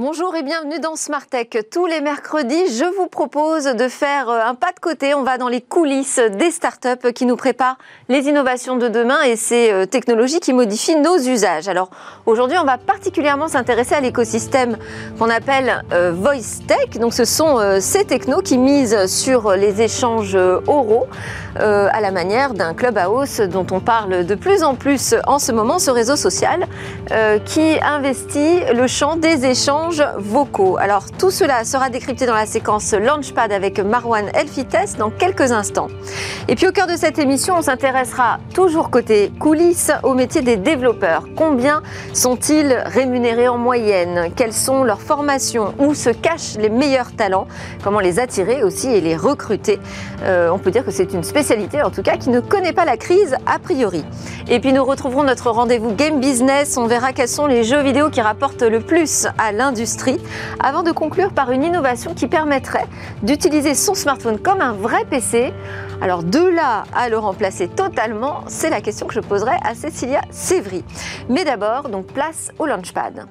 Bonjour et bienvenue dans Smart Tech. Tous les mercredis, je vous propose de faire euh, un pas de côté. On va dans les coulisses des startups qui nous préparent les innovations de demain et ces euh, technologies qui modifient nos usages. Alors aujourd'hui, on va particulièrement s'intéresser à l'écosystème qu'on appelle euh, Voice Tech. Donc ce sont ces technos qui misent sur les échanges oraux à la manière d'un clubhouse dont on parle de plus en plus en ce moment, ce réseau social qui investit le champ des échanges vocaux. Alors tout cela sera décrypté dans la séquence Launchpad avec Marwan Elfites dans quelques instants. Et puis au cœur de cette émission, on s'intéressera toujours côté coulisses au métier des développeurs. Combien sont-ils rémunérés en moyenne? Quelles sont leurs formations? Où se cachent les meilleurs talents? Comment les attirer aussi et les recruter? Euh, On peut dire que c'est une spécialité en tout cas qui ne connaît pas la crise a priori. Et puis nous retrouverons notre rendez-vous Game Business. On verra quels sont les jeux vidéo qui rapportent le plus à l'industrie avant de conclure par une innovation qui permettrait d'utiliser son smartphone comme un vrai PC. Alors de là à le remplacer totalement, c'est la question que je poserai à Cécilia Sévry. Mais d'abord, donc place au Launchpad.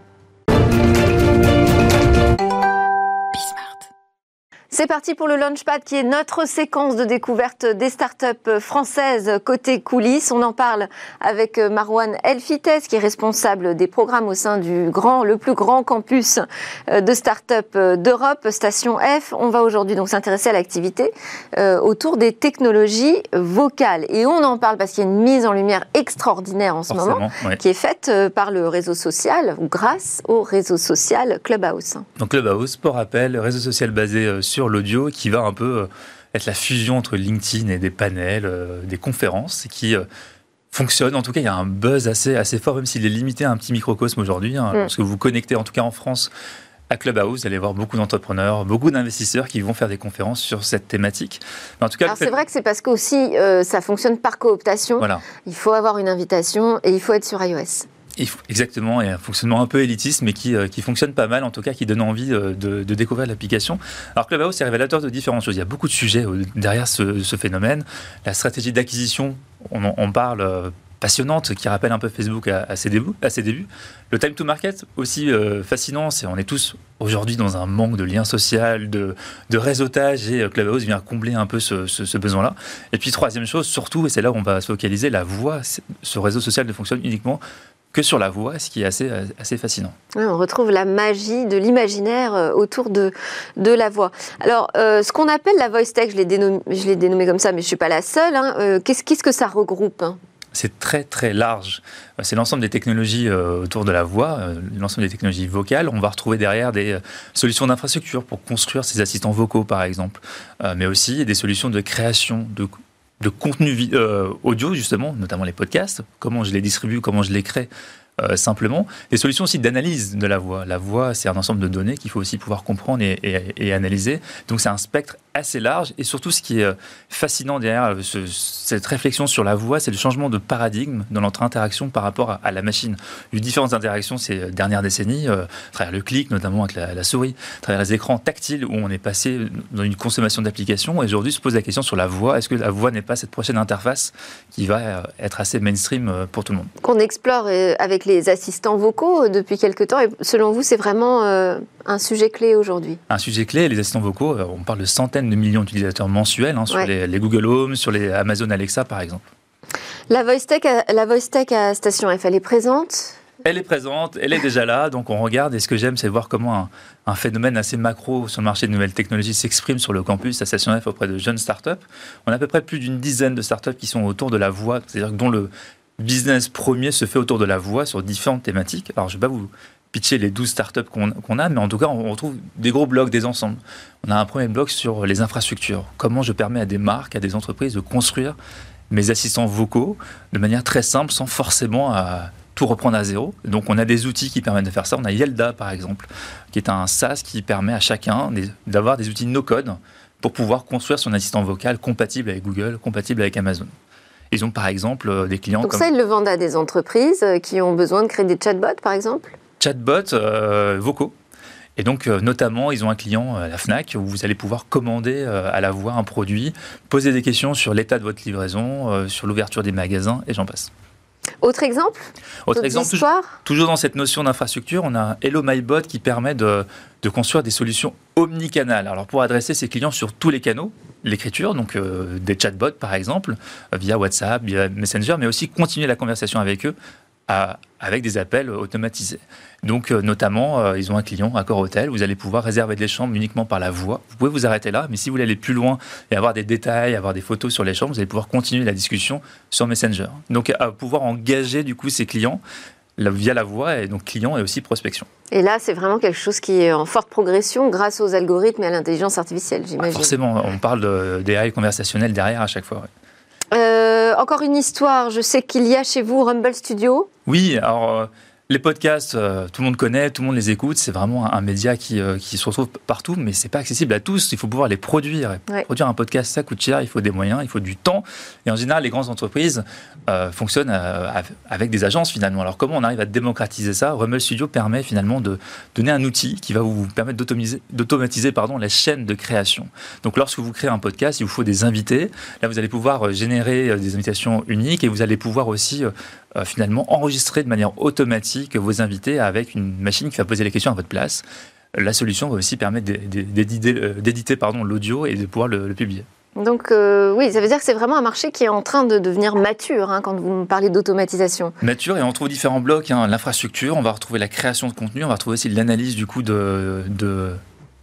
C'est parti pour le Launchpad qui est notre séquence de découverte des startups françaises côté coulisses. On en parle avec Marwan Elfites qui est responsable des programmes au sein du grand, le plus grand campus euh, de startups d'Europe, Station F. On va aujourd'hui donc s'intéresser à l'activité euh, autour des technologies vocales. Et on en parle parce qu'il y a une mise en lumière extraordinaire en ce moment qui est faite euh, par le réseau social ou grâce au réseau social Clubhouse. Donc Clubhouse, pour rappel, réseau social basé sur sur l'audio qui va un peu euh, être la fusion entre LinkedIn et des panels, euh, des conférences qui euh, fonctionne. En tout cas, il y a un buzz assez, assez fort, même s'il est limité à un petit microcosme aujourd'hui. Hein, mm. Parce que vous connectez, en tout cas en France, à Clubhouse, vous allez voir beaucoup d'entrepreneurs, beaucoup d'investisseurs qui vont faire des conférences sur cette thématique. en tout cas, c'est vrai que c'est parce que aussi ça fonctionne par cooptation. Voilà. Il faut avoir une invitation et il faut être sur iOS. Exactement, et un fonctionnement un peu élitiste, mais qui, euh, qui fonctionne pas mal, en tout cas, qui donne envie euh, de, découvrir l'application. Alors Clubhouse est révélateur de différentes choses. Il y a beaucoup de sujets euh, derrière ce, phénomène. La stratégie d'acquisition, on, on, parle passionnante qui rappelle un peu Facebook à, ses, débuts, à ses débuts. Le time to market aussi fascinant, c'est on est tous aujourd'hui dans un manque de lien social, de, de réseautage et Clubhouse vient combler un peu ce, ce, ce besoin-là. Et puis troisième chose, surtout, et c'est là où on va se focaliser, la voix. Ce réseau social ne fonctionne uniquement que sur la voix, ce qui est assez, assez fascinant. on retrouve la magie de l'imaginaire euh, autour de, de la voix. Alors, euh, ce qu'on appelle la voice tech, je l'ai dénommé, dénommé comme ça, mais je ne suis pas la seule. Hein, euh, qu'est-ce, qu'est-ce que ça regroupe hein? C'est très très large. C'est l'ensemble des technologies autour de la voix, l'ensemble des technologies vocales. On va retrouver derrière des solutions d'infrastructure pour construire ces assistants vocaux, par exemple, mais aussi des solutions de création, de de contenu euh, audio, justement, notamment les podcasts, comment je les distribue, comment je les crée euh, simplement. Des solutions aussi d'analyse de la voix. La voix, c'est un ensemble de données qu'il faut aussi pouvoir comprendre et, analyser. Donc c'est un spectre assez large. Et surtout, ce qui est euh, fascinant derrière cette réflexion sur la voix, c'est le changement de paradigme dans notre interaction par rapport à, la machine. Il y a eu différentes interactions ces dernières décennies, à travers le clic, notamment avec la, souris, à travers les écrans tactiles, où on est passé dans une consommation d'applications. Et aujourd'hui, se pose la question sur la voix. Est-ce que la voix n'est pas cette prochaine interface qui va être assez mainstream pour tout le monde? Qu'on explore avec les assistants vocaux depuis quelque temps. Et selon vous, c'est vraiment euh, un sujet clé aujourd'hui? Un sujet clé, les assistants vocaux, euh, on parle de centaines de millions d'utilisateurs mensuels hein, sur les, Google Home, sur les Amazon Alexa par exemple. La Voice Tech, la Voice Tech à Station F, elle est présente? Elle est présente, elle est déjà là, donc on regarde. Et ce que j'aime, c'est voir comment un, phénomène assez macro sur le marché de nouvelles technologies s'exprime sur le campus à Station F auprès de jeunes startups. On a à peu près plus d'une dizaine de startups qui sont autour de la voix, c'est-à-dire dont le, business premier se fait autour de la voix sur différentes thématiques. Alors, je ne vais pas vous pitcher les 12 startups qu'on a, mais en tout cas, on retrouve des gros blocs, des ensembles. On a un premier bloc sur les infrastructures. Comment je permets à des marques, à des entreprises de construire mes assistants vocaux de manière très simple, sans forcément tout reprendre à zéro. Donc, on a des outils qui permettent de faire ça. On a Yelda, par exemple, qui est un SaaS qui permet à chacun d'avoir des outils no-code pour pouvoir construire son assistant vocal compatible avec Google, compatible avec Amazon. Ils ont par exemple euh, des clients. Donc ça, ils le vendent à des entreprises euh, qui ont besoin de créer des chatbots, par exemple? Chatbots euh, vocaux. Et donc, notamment, ils ont un client, la FNAC, où vous allez pouvoir commander à la voix un produit, poser des questions sur l'état de votre livraison, sur l'ouverture des magasins, et j'en passe. Autre exemple Autre exemple, toujours, dans cette notion d'infrastructure, on a Hello MyBot qui permet de, construire des solutions omnicanales. Alors pour adresser ses clients sur tous les canaux, l'écriture, donc euh, des chatbots par exemple, via WhatsApp, via Messenger, mais aussi continuer la conversation avec eux avec des appels automatisés. Donc, euh, notamment, euh, ils ont un client, Accor Hôtel, vous allez pouvoir réserver des chambres uniquement par la voix. Vous pouvez vous arrêter là, mais si vous voulez aller plus loin et avoir des détails, avoir des photos sur les chambres, vous allez pouvoir continuer la discussion sur Messenger. Donc, à pouvoir engager du coup ces clients via la voix, et donc client et aussi prospection. Et là, c'est vraiment quelque chose qui est en forte progression grâce aux algorithmes et à l'intelligence artificielle, j'imagine. forcément, on parle de, d'AI conversationnel derrière à chaque fois. Euh, encore une histoire, je sais qu'il y a chez vous Rumble Studio. Oui, alors euh, les podcasts, euh, tout le monde connaît, tout le monde les écoute. C'est vraiment un, média qui, euh, qui, se retrouve partout, mais c'est pas accessible à tous. Il faut pouvoir les produire. Produire un podcast, ça coûte cher. Il faut des moyens, il faut du temps. Et en général, les grandes entreprises euh, fonctionnent avec des agences finalement. Alors comment on arrive à démocratiser ça? Rumble Studio permet finalement de donner un outil qui va vous permettre d'automatiser pardon la chaîne de création. Donc lorsque vous créez un podcast, il vous faut des invités. Là, vous allez pouvoir générer des invitations uniques et vous allez pouvoir aussi finalement enregistrer de manière automatique que vos invités avec une machine qui va poser les questions à votre place. La solution va aussi permettre euh, d'éditer pardon l'audio et de pouvoir le, publier. Donc euh, oui, ça veut dire que c'est vraiment un marché qui est en train de devenir mature hein, quand vous parlez d'automatisation. Mature et on trouve différents blocs. Hein. L'infrastructure, on va retrouver la création de contenu, on va retrouver aussi l'analyse du coup de, de,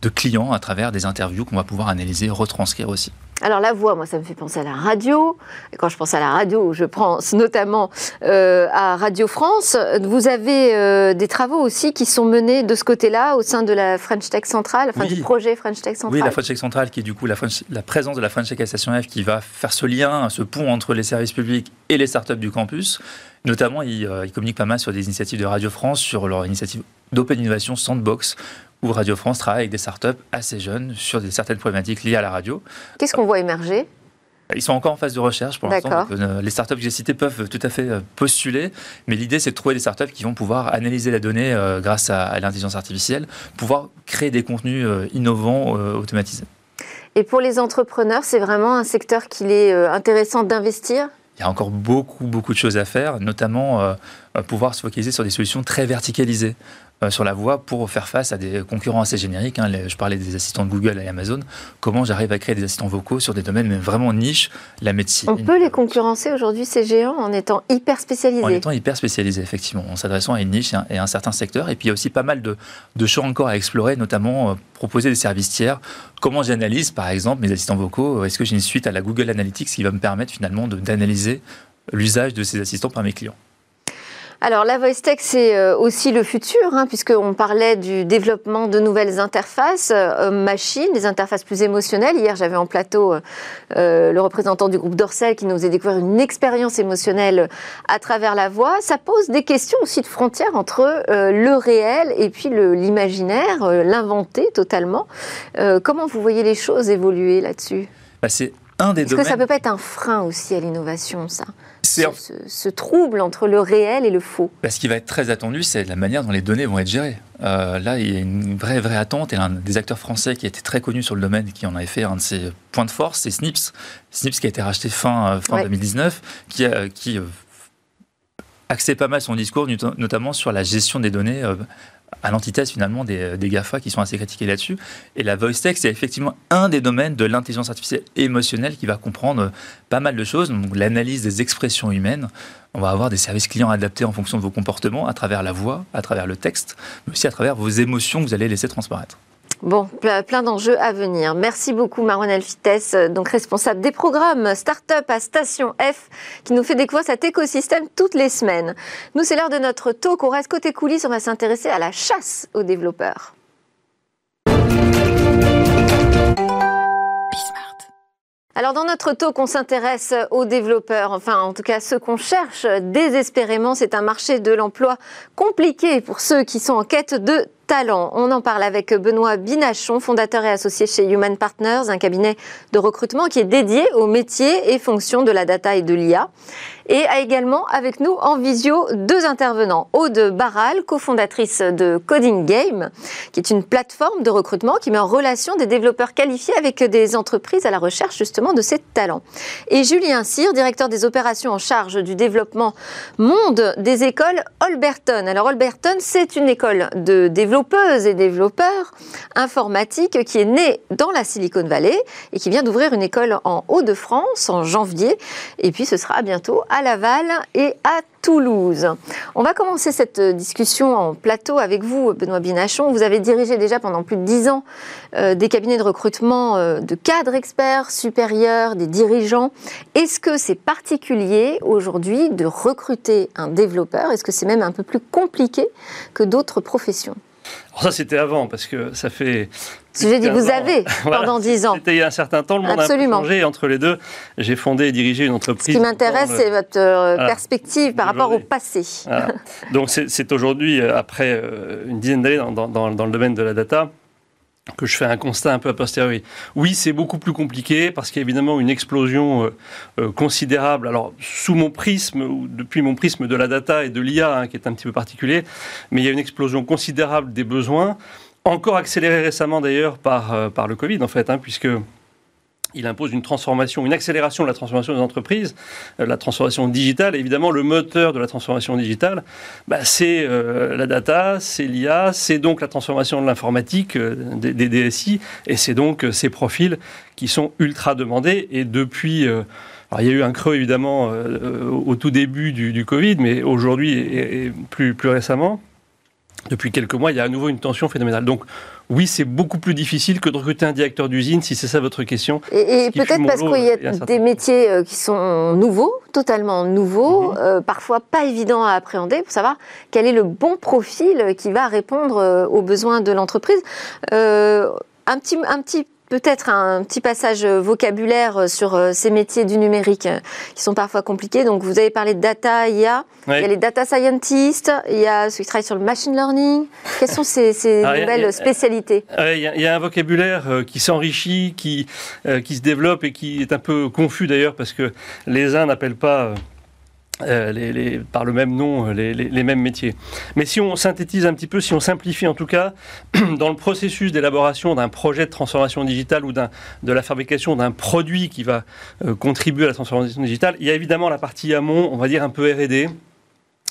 de clients à travers des interviews qu'on va pouvoir analyser, retranscrire aussi. Alors la voix, moi, ça me fait penser à la radio. Et quand je pense à la radio, je pense notamment euh, à Radio France. Vous avez euh, des travaux aussi qui sont menés de ce côté-là au sein de la French Tech Central, enfin du projet French Tech Central. Oui, la French Tech Central, qui est du coup la, la présence de la French Tech Station F, qui va faire ce lien, ce pont entre les services publics et les startups du campus. Notamment, ils, euh, ils communiquent pas mal sur des initiatives de Radio France, sur leur initiative d'Open Innovation Sandbox, où Radio France travaille avec des startups assez jeunes sur des, certaines problématiques liées à la radio. Qu'est-ce qu'on voit émerger? Ils sont encore en phase de recherche pour l'instant. Euh, les startups que j'ai citées peuvent tout à fait euh, postuler, mais l'idée c'est de trouver des startups qui vont pouvoir analyser la donnée euh, grâce à, l'intelligence artificielle, pouvoir créer des contenus innovants automatisés. Et pour les entrepreneurs, c'est vraiment un secteur qu'il est intéressant d'investir? Il y a encore beaucoup, beaucoup de choses à faire, notamment pouvoir se focaliser sur des solutions très verticalisées. Euh, sur la voie pour faire face à des concurrents assez génériques. Hein. je parlais des assistants de Google et Amazon. Comment j'arrive à créer des assistants vocaux sur des domaines mais vraiment niche, la médecine. On peut les concurrencer aujourd'hui, ces géants, en étant hyper spécialisés. En étant hyper spécialisés, effectivement, en s'adressant à une niche et à un certain secteur. Et puis il y a aussi pas mal de, de champs encore à explorer, notamment euh, proposer des services tiers. Comment j'analyse, par exemple, mes assistants vocaux? Est-ce que j'ai une suite à la Google Analytics qui va me permettre finalement d'analyser l'usage de ces assistants par mes clients? Alors la voice tech, c'est euh, aussi le futur, hein, puisqu'on parlait du développement de nouvelles interfaces euh, machines, des interfaces plus émotionnelles. Hier, j'avais en plateau euh, le représentant du groupe Dorsel qui nous faisait découvrir une expérience émotionnelle à travers la voix. Ça pose des questions aussi de frontières entre le réel et puis l'imaginaire, l'inventé totalement. comment vous voyez les choses évoluer là-dessus? Bah, C'est un des Est-ce que ça peut pas être un frein aussi à l'innovation, ça ce, trouble entre le réel et le faux. Bah, ce qui va être très attendu, c'est la manière dont les données vont être gérées. Euh, là, il y a une vraie, vraie attente. Et un des acteurs français qui a été très connu sur le domaine, qui en avait fait un de ses points de force, c'est Snips. Snips qui a été racheté fin, euh, fin 2019, qui, a, qui euh, axait pas mal son discours, notamment sur la gestion des données à l'antithèse finalement des, des, GAFA qui sont assez critiqués là-dessus. Et la voice tech, c'est effectivement un des domaines de l'intelligence artificielle émotionnelle qui va comprendre pas mal de choses, donc l'analyse des expressions humaines. On va avoir des services clients adaptés en fonction de vos comportements, à travers la voix, à travers le texte, mais aussi à travers vos émotions que vous allez laisser transparaître. Bon, plein d'enjeux à venir. Merci beaucoup Maronel Fites, donc responsable des programmes Startup à Station F, qui nous fait découvrir cet écosystème toutes les semaines. Nous, c'est l'heure de notre talk. On reste côté coulisses, on va s'intéresser à la chasse aux développeurs. Alors dans notre talk, on s'intéresse aux développeurs, enfin en tout cas ceux qu'on cherche désespérément. C'est un marché de l'emploi compliqué pour ceux qui sont en quête de On en parle avec Benoît Binachon, fondateur et associé chez Human Partners, un cabinet de recrutement qui est dédié aux métiers et fonctions de la data et de l'IA et a également avec nous en visio deux intervenants. Aude Barral, cofondatrice de Coding Game, qui est une plateforme de recrutement qui met en relation des développeurs qualifiés avec des entreprises à la recherche justement de ces talents. Et Julien Cyr, directeur des opérations en charge du développement monde des écoles Holberton. Alors Holberton, c'est une école de développeuses et développeurs informatiques qui est née dans la Silicon Valley et qui vient d'ouvrir une école en Hauts-de-France en janvier. Et puis ce sera bientôt à Laval et à Toulouse. On va commencer cette discussion en plateau avec vous, Benoît Binachon. Vous avez dirigé déjà pendant plus de dix ans euh, des cabinets de recrutement euh, de cadres experts supérieurs, des dirigeants. Est-ce que c'est particulier aujourd'hui de recruter un développeur? Est-ce que c'est même un peu plus compliqué que d'autres professions? Alors ça, c'était avant, parce que ça fait... J'ai dit vous avez pendant dix ans. C'était il y a un certain temps, le monde Absolument. a changé. Entre les deux, j'ai fondé et dirigé une entreprise. Ce qui m'intéresse, c'est votre euh, perspective par rapport au passé. Donc c'est aujourd'hui, euh, après euh, une dizaine d'années dans, dans, dans, le domaine de la data, que je fais un constat un peu a posteriori. Oui, c'est beaucoup plus compliqué parce qu'il y a évidemment une explosion euh, euh, considérable. Alors, sous mon prisme, ou depuis mon prisme de la data et de l'IA, hein, qui est un petit peu particulier, mais il y a une explosion considérable des besoins, encore accélérée récemment d'ailleurs par, euh, le Covid, en fait, hein, puisque il impose une transformation, une accélération de la transformation des entreprises, euh, la transformation digitale. évidemment, le moteur de la transformation digitale, bah, c'est euh, la data, c'est l'IA, c'est donc la transformation de l'informatique, euh, des, DSI, et c'est donc ces profils qui sont ultra demandés. Et depuis... alors, il y a eu un creux évidemment au tout début du, Covid, mais aujourd'hui et, plus, plus récemment, depuis quelques mois, il y a à nouveau une tension phénoménale. Donc oui, c'est beaucoup plus difficile que de recruter un directeur d'usine, si c'est ça votre question. Et, peut-être parce qu'il y a, des métiers euh, qui sont nouveaux, totalement nouveaux, mhm. euh, parfois pas évidents à appréhender, pour savoir quel est le bon profil qui va répondre euh, aux besoins de l'entreprise. un petit, un petit peut-être un petit passage vocabulaire sur euh, ces métiers du numérique euh, qui sont parfois compliqués. Donc, vous avez parlé de data, IA, il y a les data scientists, il y a ceux qui travaillent sur le machine learning. Quelles sont ces, nouvelles spécialités? Il y, a un vocabulaire euh, qui s'enrichit, qui, qui se développe et qui est un peu confus d'ailleurs parce que les uns n'appellent pas euh, les, par le même nom, euh, les, mêmes métiers. Mais si on synthétise un petit peu, si on simplifie en tout cas, dans le processus d'élaboration d'un projet de transformation digitale ou de la fabrication d'un produit qui va euh, contribuer à la transformation digitale, il y a évidemment la partie amont, on va dire un peu R&D,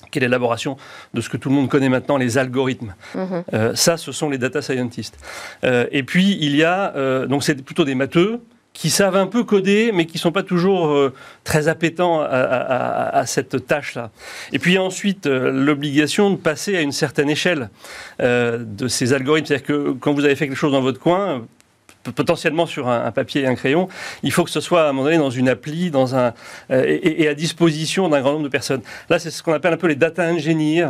qui est l'élaboration de ce que tout le monde connaît maintenant, les algorithmes. Mhm. ça, ce sont les data scientists. et puis, il y a, donc c'est plutôt des matheux, qui savent un peu coder, mais qui ne sont pas toujours euh, très appétents à, cette tâche-là. Et puis ensuite, euh, l'obligation de passer à une certaine échelle euh, de ces algorithmes. C'est-à-dire que quand vous avez fait quelque chose dans votre coin, potentiellement sur un, papier et un crayon, il faut que ce soit à un moment donné dans une appli, dans un, et, et, à disposition d'un grand nombre de personnes. Là, c'est ce qu'on appelle un peu les data engineers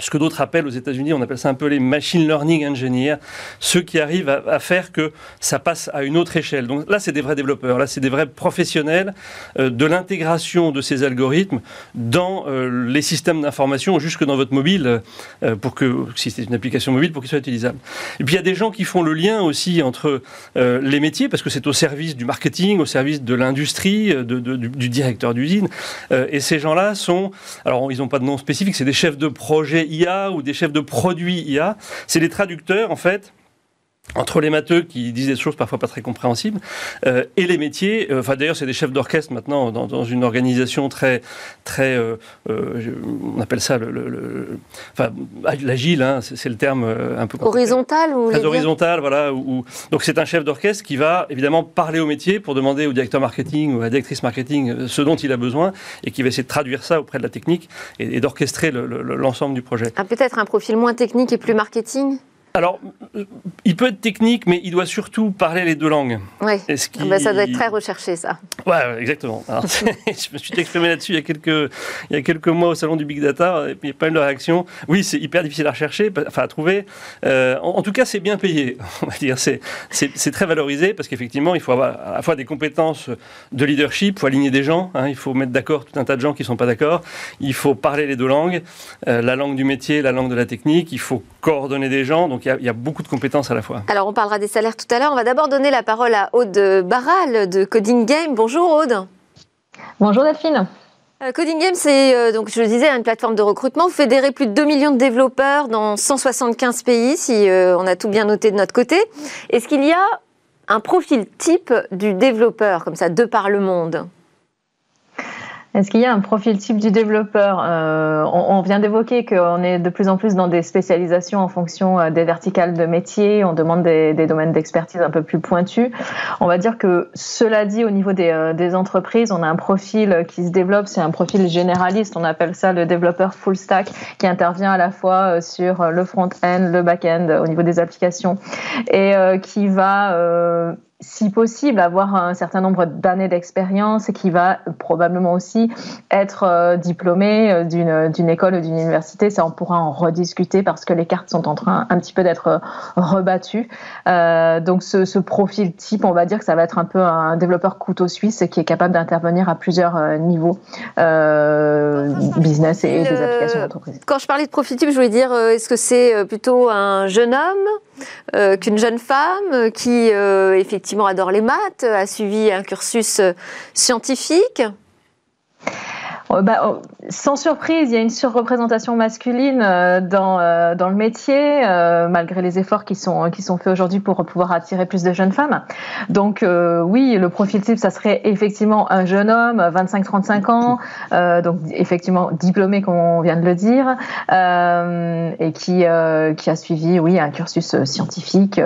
ce que d'autres appellent aux États-Unis, on appelle ça un peu les machine learning engineers, ceux qui arrivent à, faire que ça passe à une autre échelle. Donc là, c'est des vrais développeurs, là, c'est des vrais professionnels euh, de l'intégration de ces algorithmes dans euh, les systèmes d'information, jusque dans votre mobile, euh, pour que, si c'est une application mobile, pour qu'il soit utilisable. Et puis il y a des gens qui font le lien aussi entre les métiers, parce que c'est au service du marketing, au service de l'industrie, du, directeur d'usine. et ces gens-là sont, alors ils n'ont pas de nom spécifique, c'est des chefs de projet IA ou des chefs de produits IA. C'est les traducteurs, en fait, entre les matheux qui disent des choses parfois pas très compréhensibles euh, et les métiers. Euh, enfin d'ailleurs c'est des chefs d'orchestre maintenant dans, une organisation très très euh, on appelle ça le, enfin l'agile hein, c'est le terme un peu horizontal ou très horizontal voilà donc c'est un chef d'orchestre qui va évidemment parler au métier pour demander au directeur marketing ou à la directrice marketing ce dont il a besoin et qui va essayer de traduire ça auprès de la technique et, et d'orchestrer l'ensemble du projet. Ah, peut-être un profil moins technique et plus marketing? Alors, il peut être technique, mais il doit surtout parler les deux langues. Oui, ah bah, ça doit être très recherché, ça. Oui, exactement. je me suis exprimé là-dessus il, y a quelques, il y a quelques mois au Salon du Big Data, et puis il y a pas mal de réactions. Oui, c'est hyper difficile à rechercher, enfin à trouver. Euh, en, tout cas, c'est bien payé, on va dire. C'est très valorisé, parce qu'effectivement, il faut avoir à la fois des compétences de leadership, il faut aligner des gens, hein, il faut mettre d'accord tout un tas de gens qui ne sont pas d'accord, il faut parler les deux langues, euh, la langue du métier, la langue de la technique, il faut coordonner des gens. Donc il y, a beaucoup de compétences à la fois. Alors on parlera des salaires tout à l'heure. On va d'abord donner la parole à Aude Barral de Coding Game. Bonjour Aude. Bonjour Delphine. Euh, Coding Game, c'est, euh, donc je le disais, une plateforme de recrutement. Vous fédérez plus de 2 millions de développeurs dans 175 pays, si euh, on a tout bien noté de notre côté. Est-ce qu'il y a un profil type du développeur, comme ça, de par le monde? Est-ce qu'il y a un profil type du développeur euh, on, vient d'évoquer qu'on est de plus en plus dans des spécialisations en fonction euh, des verticales de métier. On demande des, domaines d'expertise un peu plus pointus. On va dire que cela dit, au niveau des, euh, des entreprises, on a un profil qui se développe. C'est un profil généraliste. On appelle ça le développeur full stack, qui intervient à la fois sur le front-end, le back-end, au niveau des applications, et qui va si possible, avoir un certain nombre d'années d'expérience et qui va probablement aussi être euh, diplômé euh, d'une, d'une école ou d'une université. Ça, on pourra en rediscuter parce que les cartes sont en train un petit peu d'être euh, rebattues. Euh, donc, ce, ce, profil type, on va dire que ça va être un peu un développeur couteau suisse qui est capable d'intervenir à plusieurs niveaux euh, business et des applications d'entreprise. Quand je parlais de profil type, je voulais dire, est-ce que c'est plutôt un jeune homme euh, qu'une jeune femme qui euh, effectivement adore les maths, a suivi un cursus euh, scientifique bah, oh, sans surprise, il y a une surreprésentation masculine euh, dans, euh, dans le métier, euh, malgré les efforts qui sont, qui faits aujourd'hui pour pouvoir attirer plus de jeunes femmes. Donc oui, le profil type, ça serait effectivement un jeune homme, 25-35 ans, donc effectivement diplômé, comme on vient de le dire, et qui, qui a suivi oui, un cursus scientifique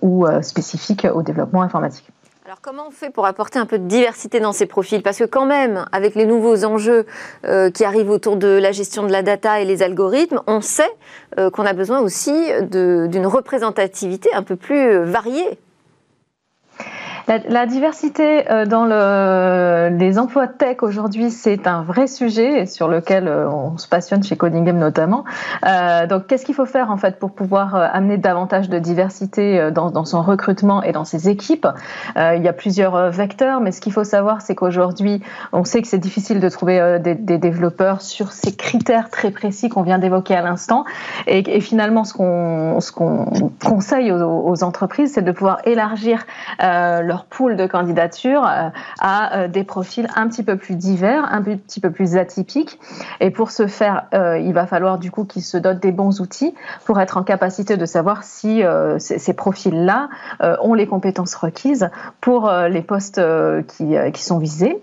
ou spécifique au développement informatique. Alors comment on fait pour apporter un peu de diversité dans ces profils? Parce que quand même, avec les nouveaux enjeux euh, qui arrivent autour de la gestion de la data et les algorithmes, on sait euh, qu'on a besoin aussi d'une représentativité un peu plus variée la, diversité euh, dans le, les emplois tech aujourd'hui, c'est un vrai sujet sur lequel euh, on se passionne chez Coding notamment. Euh, donc, qu'est-ce qu'il faut faire en fait pour pouvoir amener davantage de diversité dans, son recrutement et dans ses équipes? Il y a plusieurs vecteurs, mais ce qu'il faut savoir, c'est qu'aujourd'hui, on sait que c'est difficile de trouver des, développeurs sur ces critères très précis qu'on vient d'évoquer à l'instant. Et, finalement, ce qu'on conseille aux entreprises, c'est de pouvoir élargir leur pool de candidatures euh, à euh, des profils un petit peu plus divers, un petit peu plus atypiques. Et pour ce faire, euh, il va falloir du coup qu'ils se dotent des bons outils pour être en capacité de savoir si ces profils-là ont les compétences requises pour les postes qui, qui sont visés.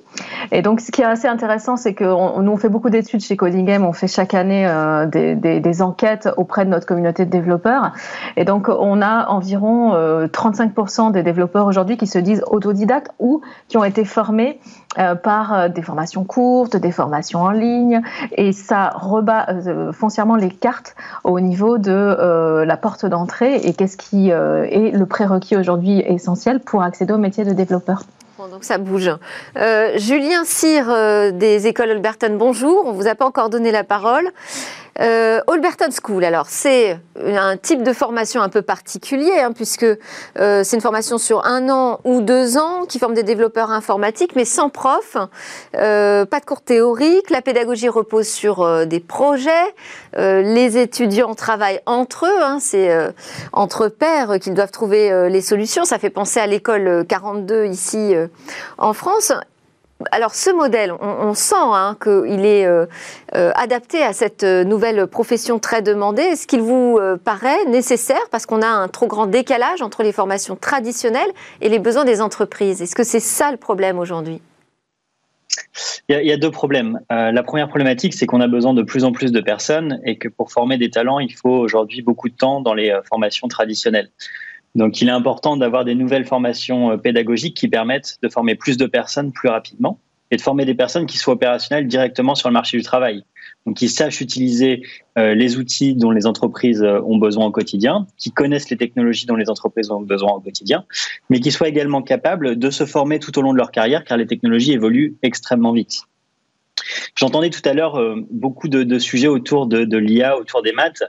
Et donc, ce qui est assez intéressant, c'est que nous, on fait beaucoup d'études chez Coding Game. On fait chaque année des, des, enquêtes auprès de notre communauté de développeurs. Et donc, on a environ 35% des développeurs aujourd'hui qui se disent autodidactes ou qui ont été formés euh, par euh, des formations courtes, des formations en ligne, et ça rebat euh, foncièrement les cartes au niveau de la porte d'entrée et qu'est-ce qui est le prérequis aujourd'hui essentiel pour accéder au métier de développeur. Donc ça bouge. Julien Cyr des écoles Alberton, bonjour. On vous a pas encore donné la parole. Euh, School, alors c'est un type de formation un peu particulier, hein, puisque euh, c'est une formation sur un an ou deux ans qui forme des développeurs informatiques, mais sans prof, euh, pas de cours théoriques, la pédagogie repose sur euh, des projets, les étudiants travaillent entre eux, hein, c'est entre pairs qu'ils doivent trouver les solutions. Ça fait penser à l'école 42 ici en France alors ce modèle, on, sent hein, qu'il est euh, euh, adapté à cette euh, nouvelle profession très demandée. Est-ce qu'il vous paraît nécessaire parce qu'on a un trop grand décalage entre les formations traditionnelles et les besoins des entreprises? Est-ce que c'est ça le problème aujourd'hui? Il y, a, deux problèmes. la première problématique, c'est qu'on a besoin de plus en plus de personnes et que pour former des talents, il faut aujourd'hui beaucoup de temps dans les formations traditionnelles. Donc il est important d'avoir des nouvelles formations euh, pédagogiques qui permettent de former plus de personnes plus rapidement et de former des personnes qui soient opérationnelles directement sur le marché du travail. Donc qui sachent utiliser euh, les outils dont les entreprises euh, ont besoin au quotidien, qui connaissent les technologies dont les entreprises ont besoin au quotidien, mais qui soient également capables de se former tout au long de leur carrière car les technologies évoluent extrêmement vite. J'entendais tout à l'heure euh, beaucoup de, sujets autour de, l'IA, autour des maths.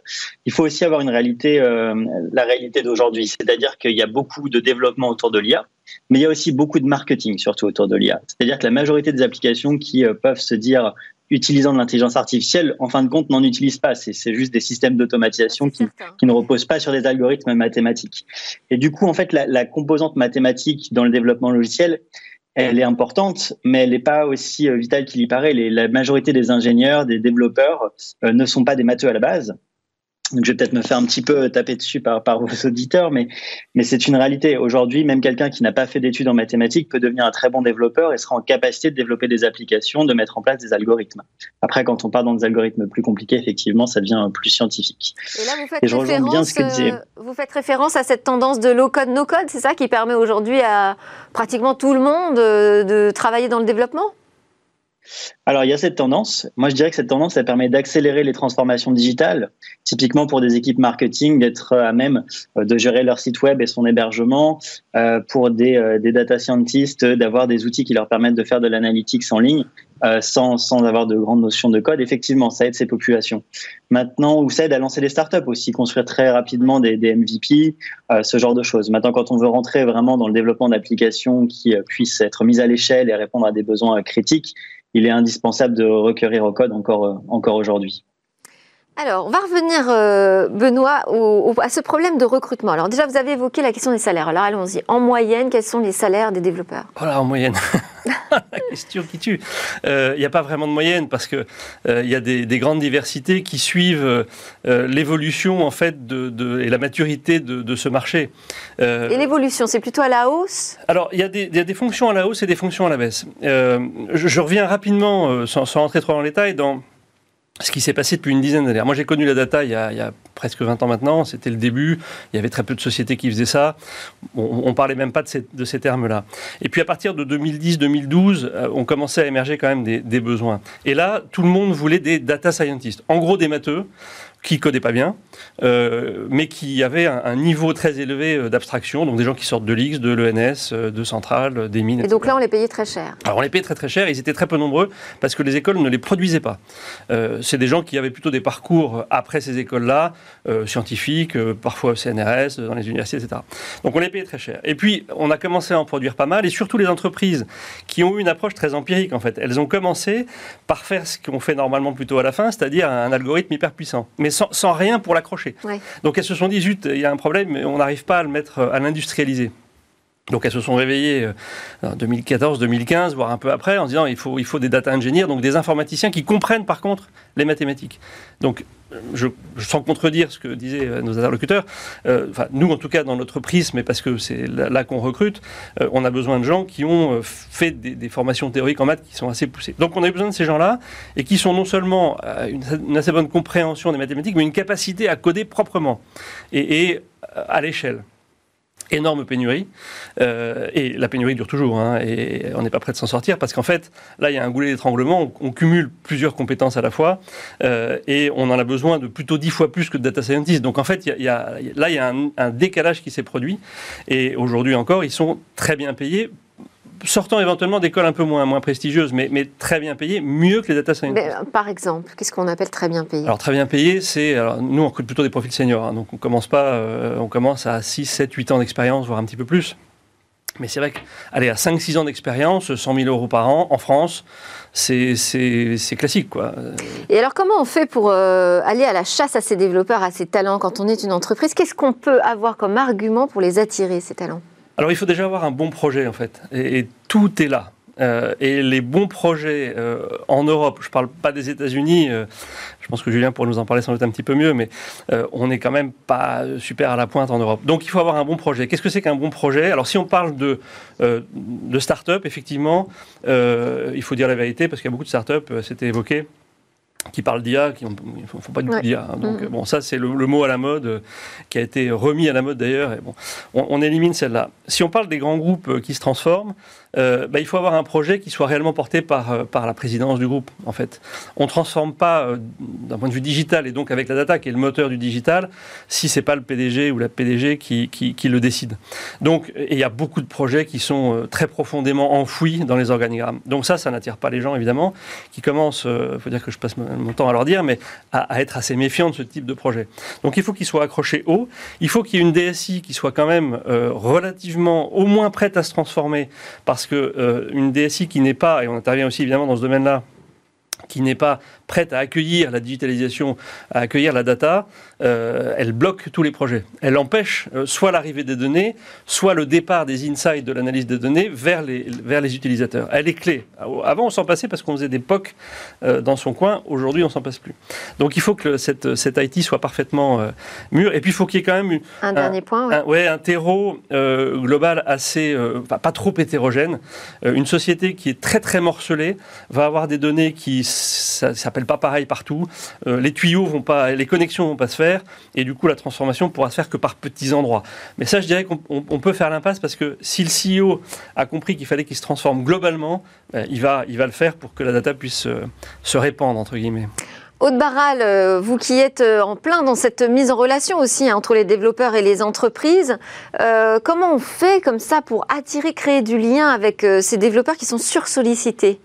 Il faut aussi avoir une réalité, euh, la réalité d'aujourd'hui, c'est-à-dire qu'il y a beaucoup de développement autour de l'IA, mais il y a aussi beaucoup de marketing surtout autour de l'IA. C'est-à-dire que la majorité des applications qui euh, peuvent se dire utilisant de l'intelligence artificielle, en fin de compte, n'en utilisent pas. C'est juste des systèmes d'automatisation qui, qui, ne reposent pas sur des algorithmes mathématiques. Et du coup, en fait, la, la composante mathématique dans le développement logiciel, elle est importante, mais elle n'est pas aussi euh, vitale qu'il y paraît. La majorité des ingénieurs, des développeurs euh, ne sont pas des matheux à la base. Donc je vais peut-être me faire un petit peu taper dessus par, par vos auditeurs, mais, mais c'est une réalité. Aujourd'hui, même quelqu'un qui n'a pas fait d'études en mathématiques peut devenir un très bon développeur et sera en capacité de développer des applications, de mettre en place des algorithmes. Après, quand on part dans des algorithmes plus compliqués, effectivement, ça devient plus scientifique. Et là, vous faites, référence, euh, vous faites référence à cette tendance de low-code, no-code, c'est ça qui permet aujourd'hui à pratiquement tout le monde euh, de travailler dans le développement? Alors, il y a cette tendance. Moi, je dirais que cette tendance, ça permet d'accélérer les transformations digitales. Typiquement, pour des équipes marketing, d'être à même euh, de gérer leur site web et son hébergement. Euh, pour des, euh, des, data scientists, d'avoir des outils qui leur permettent de faire de l'analytics en ligne. sans, sans avoir de grandes notions de code, effectivement, ça aide ces populations. Maintenant, ou ça aide à lancer des startups aussi, construire très rapidement des, des MVP, ce genre de choses. Maintenant, quand on veut rentrer vraiment dans le développement d'applications qui puissent être mises à l'échelle et répondre à des besoins critiques, il est indispensable de requérir au code encore, euh, encore aujourd'hui. Alors, on va revenir, euh, Benoît, à ce problème de recrutement. Alors déjà, vous avez évoqué la question des salaires. Alors allons-y. En moyenne, quels sont les salaires des développeurs? Voilà, en moyenne. la question qui tue. Euh, il n'y a pas vraiment de moyenne parce qu'il euh, il y a des, grandes diversités qui suivent l'évolution en fait de, et la maturité de, ce marché. et l'évolution, c'est plutôt à la hausse? Alors, il y, a des, fonctions à la hausse et des fonctions à la baisse. Je, reviens rapidement, sans, sans rentrer trop dans les détails, dans ce qui s'est passé depuis une dizaine d'années. Moi, j'ai connu la data il y, a, presque 20 ans maintenant. C'était le début. Il y avait très peu de sociétés qui faisaient ça. On, ne parlait même pas de ces, termes-là. Et puis, à partir de 2010-2012, euh, on commençait à émerger quand même des, des, besoins. Et là, tout le monde voulait des data scientists. En gros, des matheux qui codaient pas bien, euh, mais qui avaient un, niveau très élevé euh, d'abstraction, donc des gens qui sortent de l'X, de l'ENS, euh, de Centrale, des mines. Et donc là, on les payait très cher. Alors on les payait très très cher, ils étaient très peu nombreux parce que les écoles ne les produisaient pas. c'est des gens qui avaient plutôt des parcours après ces écoles-là, scientifiques, parfois au CNRS, dans les universités, etc. Donc on les payait très cher. Et puis on a commencé à en produire pas mal, et surtout les entreprises qui ont eu une approche très empirique en fait. Elles ont commencé par faire ce qu'on fait normalement plutôt à la fin, c'est-à-dire un algorithme hyper puissant. Mais sans, rien pour l'accrocher. Donc elles se sont dit, zut, il y a un problème, mais on n'arrive pas à le mettre, à l'industrialiser. Donc elles se sont réveillées euh, en 2014, 2015, voire un peu après, en disant il faut, il faut des data engineers, donc des informaticiens qui comprennent par contre les mathématiques. Donc je, sens contredire ce que disaient euh, nos interlocuteurs, euh, nous en tout cas dans notre prisme, parce que c'est là, qu'on recrute, on a besoin de gens qui ont fait des, formations théoriques en maths qui sont assez poussées. Donc on a besoin de ces gens-là, et qui sont non seulement une, assez bonne compréhension des mathématiques, mais une capacité à coder proprement et à l'échelle énorme pénurie. Euh, et la pénurie dure toujours, hein, et on n'est pas prêt de s'en sortir, parce qu'en fait, là, il y a un goulet d'étranglement, on, cumule plusieurs compétences à la fois, euh, et on en a besoin de plutôt dix fois plus que de data scientists. Donc en fait, y y a, là, il y a un décalage qui s'est produit, et aujourd'hui encore, ils sont très bien payés sortant éventuellement d'écoles un peu moins, moins prestigieuses, mais, mais très bien payées, mieux que les data scientists. Euh, par exemple, qu'est-ce qu'on appelle très bien payé Alors très bien payé, c'est nous on recrute plutôt des profils seniors, hein, donc on commence pas, euh, on commence à 6, 7, 8 ans d'expérience, voire un petit peu plus. Mais c'est vrai qu'aller à 5-6 ans d'expérience, 100 000 euros par an en France, c'est classique. Quoi. Et alors, comment on fait pour euh, aller à la chasse à ces développeurs, à ces talents? Quand on est une entreprise Qu'est-ce qu'on peut avoir comme argument pour les attirer, ces talents? Alors il faut déjà avoir un bon projet en fait, et, tout est là. Euh, et les bons projets euh, en Europe, je ne parle pas des États-Unis, euh, je pense que Julien pourrait nous en parler sans doute un petit peu mieux, mais on n'est quand même pas super à la pointe en Europe. Donc il faut avoir un bon projet. Qu'est-ce que c'est qu'un bon projet? Alors si on parle de, de start-up, effectivement, il faut dire la vérité, parce qu'il y a beaucoup de start-up, c'était évoqué, qui parlent d'IA, qui ne font pas du tout d'IA. Hein. Donc, mm. bon, ça, c'est le, mot à la mode, euh, qui a été remis à la mode d'ailleurs. Et bon, on, élimine celle-là. Si on parle des grands groupes euh, qui se transforment, euh, bah, il faut avoir un projet qui soit réellement porté par, par la présidence du groupe, en fait. On ne transforme pas, d'un point de vue digital, et donc avec la data, qui est le moteur du digital, si c'est pas le PDG ou la PDG qui, le décide. Donc, il y a beaucoup de projets qui sont très profondément enfouis dans les organigrammes. Donc ça, ça n'attire pas les gens, évidemment, qui commencent, il faut dire que je passe mon temps à leur dire, mais à, être assez méfiant de ce type de projet. Donc il faut qu'il soit accroché haut, il faut qu'il y ait une DSI qui soit quand même euh, relativement au moins prête à se transformer, que euh, une DSI qui n'est pas, et on intervient aussi évidemment dans ce domaine-là, qui n'est pas prête à accueillir la digitalisation, à accueillir la data, euh, elle bloque tous les projets. Elle empêche euh, soit l'arrivée des données, soit le départ des insights de l'analyse des données vers les, vers les utilisateurs. Elle est clé. Avant, on s'en passait parce qu'on faisait des POC euh, dans son coin. Aujourd'hui, on s'en passe plus. Donc, il faut que cette, cette IT soit parfaitement mûre. Et puis, il faut qu'il y ait quand même un, dernier point, un, ouais, un terreau global assez, pas trop hétérogène. une société qui est très très morcelée va avoir des données qui s'appellent pas pareil partout. les tuyaux vont pas, les connexions vont pas se faire et du coup la transformation pourra se faire que par petits endroits. Mais ça, je dirais qu'on peut faire l'impasse parce que si le CEO a compris qu'il fallait qu'il se transforme globalement, ben, il, va, il va le faire pour que la data puisse euh, se répandre, entre guillemets. Aude Barral, euh, vous qui êtes euh, en plein dans cette mise en relation aussi hein, entre les développeurs et les entreprises, comment on fait comme ça pour attirer, créer du lien avec ces développeurs qui sont sursollicités?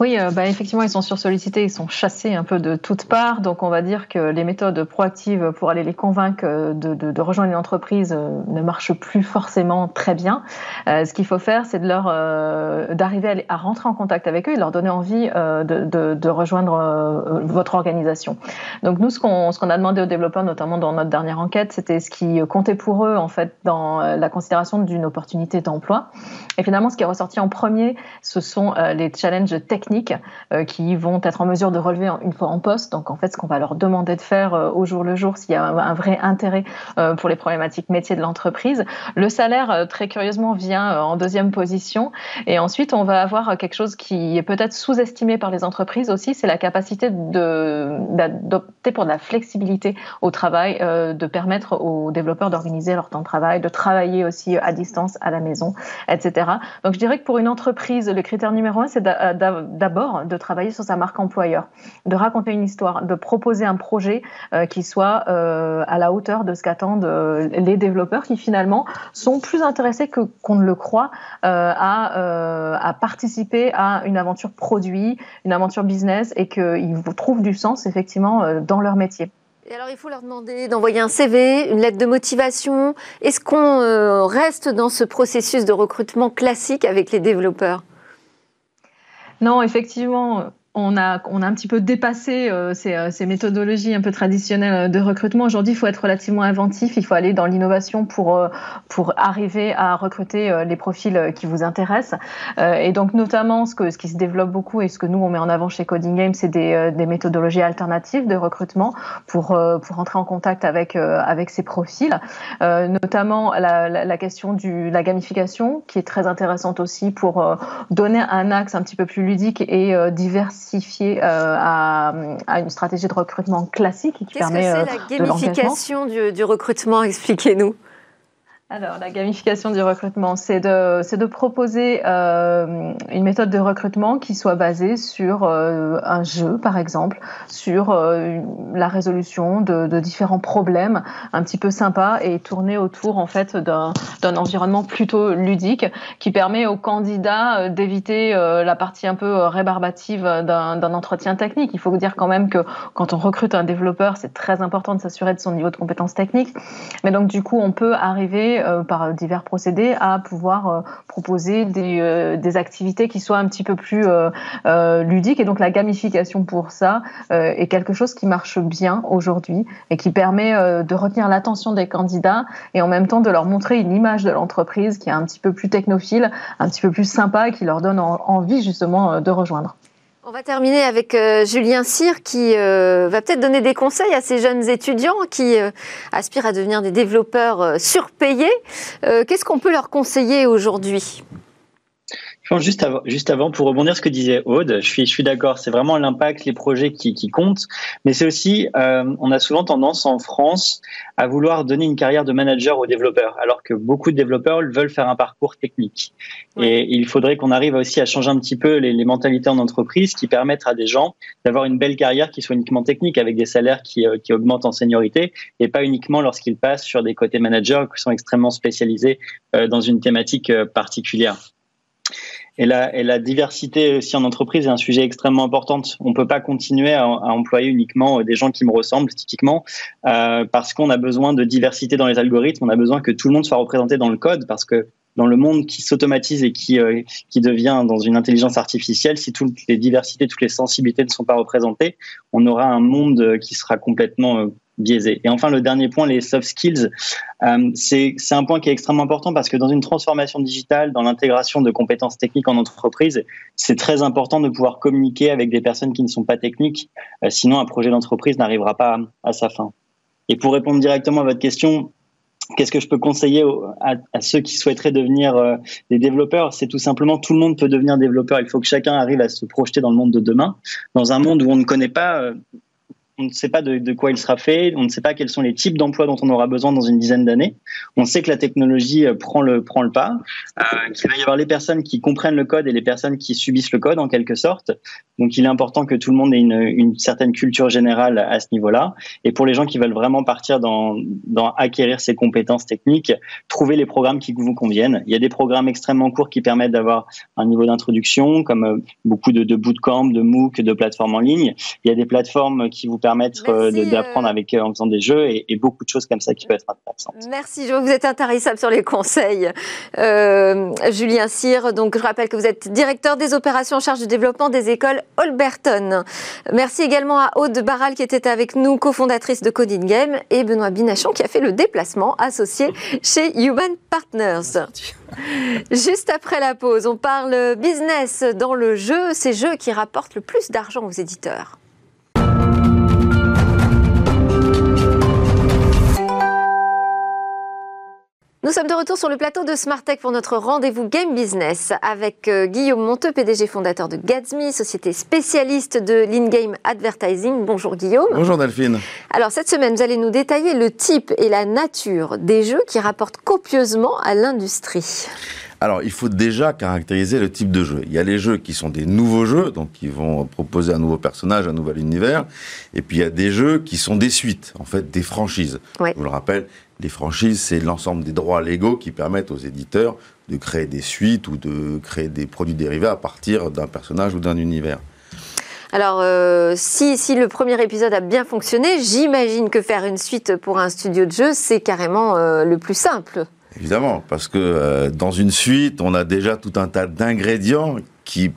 Oui, euh, bah, effectivement, ils sont sursollicités, ils sont chassés un peu de toutes parts. Donc, on va dire que les méthodes proactives pour aller les convaincre euh, de, rejoindre une entreprise euh, ne marchent plus forcément très bien. ce qu'il faut faire, c'est de leur d'arriver à, rentrer en contact avec eux et leur donner envie de, rejoindre votre organisation. Donc, nous, ce qu'on qu'on a demandé aux développeurs, notamment dans notre dernière enquête, c'était ce qui comptait pour eux en fait dans la considération d'une opportunité d'emploi. Et finalement, ce qui est ressorti en premier, ce sont les challenges techniques euh, qui vont être en mesure de relever une fois en poste. Donc en fait, ce qu'on va leur demander de faire euh, au jour le jour, s'il y a un, vrai intérêt euh, pour les problématiques métiers de l'entreprise. Le salaire, très curieusement, vient en deuxième position. Et ensuite, on va avoir quelque chose qui est peut-être sous-estimé par les entreprises aussi, c'est la capacité d'opter pour de la flexibilité au travail, de permettre aux développeurs d'organiser leur temps de travail, de travailler aussi à distance, à la maison, etc. Donc je dirais que pour une entreprise, le critère numéro un, c'est d'abord de travailler sur sa marque employeur, de raconter une histoire, de proposer un projet euh, qui soit euh, à la hauteur de ce qu'attendent euh, les développeurs qui finalement sont plus intéressés que qu'on ne le croit à, à participer à une aventure produit, une aventure business et qu'ils trouvent du sens effectivement dans leur métier. Et alors, il faut leur demander d'envoyer un CV, une lettre de motivation. Est-ce qu'on reste dans ce processus de recrutement classique avec les développeurs? Non, effectivement, on a, on a un petit peu dépassé euh, euh, ces, méthodologies un peu traditionnelles de recrutement. Aujourd'hui, il faut être relativement inventif, il faut aller dans l'innovation pour, euh, pour arriver à recruter les profils qui vous intéressent. et donc, notamment, ce, que, ce qui se développe beaucoup et ce que nous, on met en avant chez Coding Game, c'est des, des, méthodologies alternatives de recrutement pour, pour entrer en contact avec, avec ces profils. notamment la, la, question de la gamification, qui est très intéressante aussi pour donner un axe un petit peu plus ludique et diversifié euh, à, à, une stratégie de recrutement classique qui permet Qu'est-ce que c'est la euh, gamification du, du recrutement? Expliquez-nous alors, la gamification du recrutement, c'est de, c'est de proposer euh, une méthode de recrutement qui soit basée sur euh, un jeu, par exemple, sur euh, la résolution de, différents problèmes un petit peu sympas et tourner autour, en fait, d'un, d'un environnement plutôt ludique qui permet aux candidats d'éviter la partie un peu rébarbative d'un, d'un entretien technique. Il faut dire quand même que quand on recrute un développeur, c'est très important de s'assurer de son niveau de compétence technique. Mais donc, du coup, on peut arriver euh, par divers procédés à pouvoir euh, proposer des, euh, des, activités qui soient un petit peu plus ludiques. Et donc la gamification pour ça est quelque chose qui marche bien aujourd'hui et qui permet de retenir l'attention des candidats et en même temps de leur montrer une image de l'entreprise qui est un petit peu plus technophile, un petit peu plus sympa et qui leur donne envie justement de rejoindre. On va terminer avec euh, Julien Cyr qui euh, va peut-être donner des conseils à ces jeunes étudiants qui euh, aspirent à devenir des développeurs surpayés. Qu'est-ce qu'on peut leur conseiller aujourd'hui? Juste avant, juste avant, pour rebondir ce que disait Aude, je suis, je suis d'accord, c'est vraiment l'impact, les projets qui, qui comptent, mais c'est aussi, euh, on a souvent tendance en France à vouloir donner une carrière de manager aux développeurs, alors que beaucoup de développeurs veulent faire un parcours technique. Et il faudrait qu'on arrive aussi à changer un petit peu les, les mentalités en entreprise qui permettent à des gens d'avoir une belle carrière qui soit uniquement technique, avec des salaires qui, euh, qui augmentent en seniorité, et pas uniquement lorsqu'ils passent sur des côtés managers qui sont extrêmement spécialisés euh, dans une thématique particulière. Et la, et la, diversité aussi en entreprise est un sujet extrêmement important. On ne peut pas continuer à, à, employer uniquement des gens qui me ressemblent, typiquement, euh, parce qu'on a besoin de diversité dans les algorithmes. On a besoin que tout le monde soit représenté dans le code, parce que dans le monde qui s'automatise et qui, euh, qui devient dans une intelligence artificielle, si toutes les diversités, toutes les sensibilités ne sont pas représentées, on aura un monde qui sera complètement biaisé. Et enfin, le dernier point, les soft skills, euh, c'est un point qui est extrêmement important parce que dans une transformation digitale, dans l'intégration de compétences techniques en entreprise, c'est très important de pouvoir communiquer avec des personnes qui ne sont pas techniques. Euh, sinon, un projet d'entreprise n'arrivera pas à, sa fin. Et pour répondre directement à votre question, Qu'est-ce que je peux conseiller à, ceux qui souhaiteraient devenir euh, des développeurs? C'est tout simplement tout le monde peut devenir développeur. Il faut que chacun arrive à se projeter dans le monde de demain, dans un monde où on ne connaît pas on ne sait pas de, quoi il sera fait, on ne sait pas quels sont les types d'emplois dont on aura besoin dans une dizaine d'années. On sait que la technologie euh, prend le, prend le pas, euh, qu'il va y avoir les personnes qui comprennent le code et les personnes qui subissent le code en quelque sorte. Donc il est important que tout le monde ait une, une certaine culture générale à ce niveau-là. Et pour les gens qui veulent vraiment partir dans, dans acquérir ces compétences techniques, trouver les programmes qui vous conviennent. Il y a des programmes extrêmement courts qui permettent d'avoir un niveau d'introduction, comme euh, beaucoup de, de bootcamp, de MOOC, de plateformes en ligne. Il y a des plateformes qui vous permettre euh, d'apprendre euh, avec euh, en faisant des jeux et, beaucoup de choses comme ça qui peuvent être intéressantes. Merci, que vous êtes intarissable sur les conseils. Julien Cyr, donc je rappelle que vous êtes directeur des opérations en charge du développement des écoles Holberton. Merci également à Aude Barral qui était avec nous, cofondatrice de Coding Game, et Benoît Binachon qui a fait le déplacement associé chez Human Partners. Juste après la pause, on parle business dans le jeu, ces jeux qui rapportent le plus d'argent aux éditeurs. Nous sommes de retour sur le plateau de Smartech pour notre rendez-vous Game Business avec euh, Guillaume Monteux, PDG fondateur de Gatsby, société spécialiste de l'in-game advertising. Bonjour Guillaume. Bonjour Delphine. Alors cette semaine, vous allez nous détailler le type et la nature des jeux qui rapportent copieusement à l'industrie. Alors, il faut déjà caractériser le type de jeu. Il y a les jeux qui sont des nouveaux jeux, donc qui vont proposer un nouveau personnage, un nouvel univers. Et puis, il y a des jeux qui sont des suites, en fait, des franchises. Je vous le rappelle, les franchises, c'est l'ensemble des droits légaux qui permettent aux éditeurs de créer des suites ou de créer des produits dérivés à partir d'un personnage ou d'un univers. Alors, euh, si, le premier épisode a bien fonctionné, j'imagine que faire une suite pour un studio de jeu, c'est carrément euh, le plus simple. Évidemment, parce que euh, dans une suite, on a déjà tout un tas d'ingrédients qui,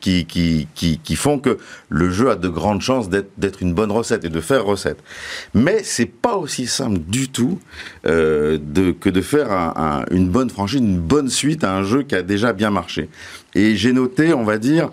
qui, qui, qui, font que le jeu a de grandes chances d'être une bonne recette et de faire recette. Mais c'est pas aussi simple du tout euh, de, que de faire une bonne franchise, une bonne suite à un jeu qui a déjà bien marché. Et j'ai noté, on va dire,